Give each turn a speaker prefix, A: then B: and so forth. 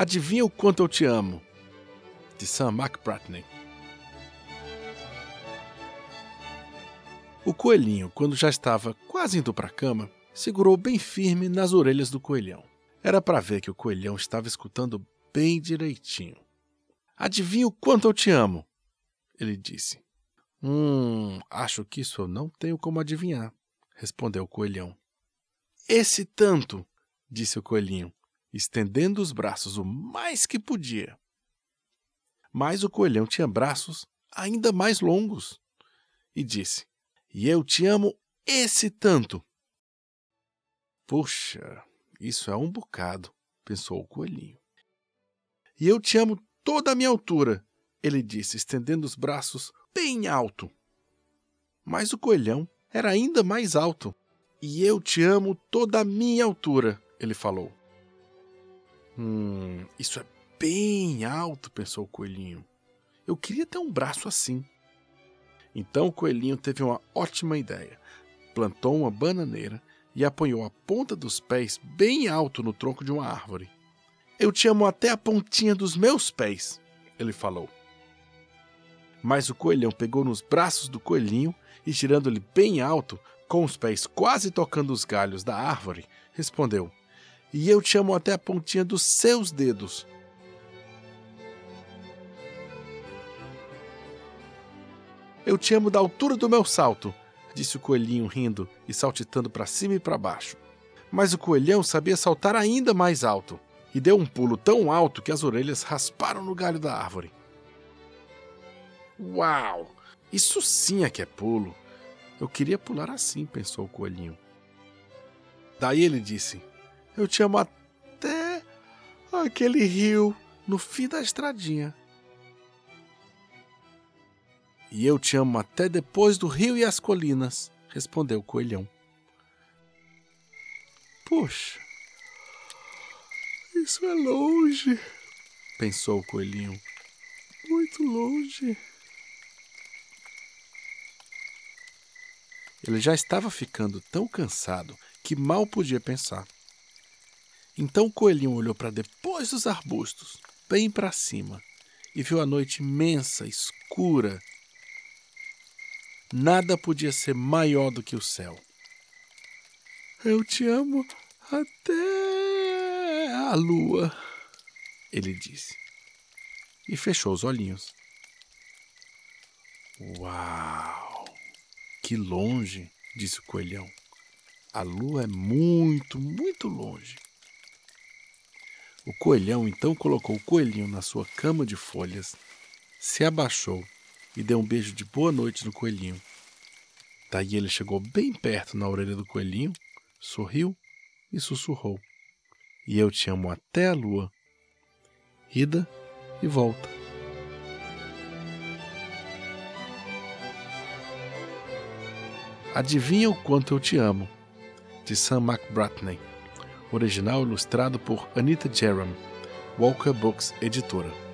A: Adivinha o quanto eu te amo? De Sam McBratney. O coelhinho, quando já estava quase indo para a cama, segurou bem firme nas orelhas do coelhão. Era para ver que o coelhão estava escutando bem direitinho. Adivinha o quanto eu te amo? Ele disse. Hum, acho que isso eu não tenho como adivinhar, respondeu o coelhão. Esse tanto, disse o coelhinho, estendendo os braços o mais que podia. Mas o coelhão tinha braços ainda mais longos e disse: E eu te amo esse tanto. Puxa, isso é um bocado, pensou o coelhinho. E eu te amo toda a minha altura, ele disse, estendendo os braços bem alto. Mas o coelhão era ainda mais alto. E eu te amo toda a minha altura, ele falou. Hum, isso é bem alto, pensou o coelhinho. Eu queria ter um braço assim. Então o coelhinho teve uma ótima ideia. Plantou uma bananeira e apanhou a ponta dos pés bem alto no tronco de uma árvore. Eu te amo até a pontinha dos meus pés, ele falou. Mas o coelhão pegou nos braços do coelhinho e, tirando-lhe bem alto, com os pés quase tocando os galhos da árvore, respondeu: E eu te amo até a pontinha dos seus dedos. Eu te amo da altura do meu salto, disse o coelhinho rindo e saltitando para cima e para baixo. Mas o coelhão sabia saltar ainda mais alto e deu um pulo tão alto que as orelhas rasparam no galho da árvore. Uau! Isso sim é que é pulo. Eu queria pular assim, pensou o coelhinho. Daí ele disse: Eu te amo até aquele rio no fim da estradinha. E eu te amo até depois do rio e as colinas, respondeu o coelhão. Puxa, isso é longe, pensou o coelhinho. Muito longe. Ele já estava ficando tão cansado que mal podia pensar. Então o coelhinho olhou para depois dos arbustos, bem para cima, e viu a noite imensa, escura Nada podia ser maior do que o céu. Eu te amo até a lua, ele disse. E fechou os olhinhos. Uau! Que longe, disse o coelhão. A lua é muito, muito longe. O coelhão então colocou o coelhinho na sua cama de folhas, se abaixou e deu um beijo de boa noite no coelhinho. Daí ele chegou bem perto na orelha do coelhinho, sorriu e sussurrou: E eu te amo até a lua. Ida e volta. Adivinha o quanto eu te amo, de Sam McBratney. Original ilustrado por Anita Jerram, Walker Books Editora.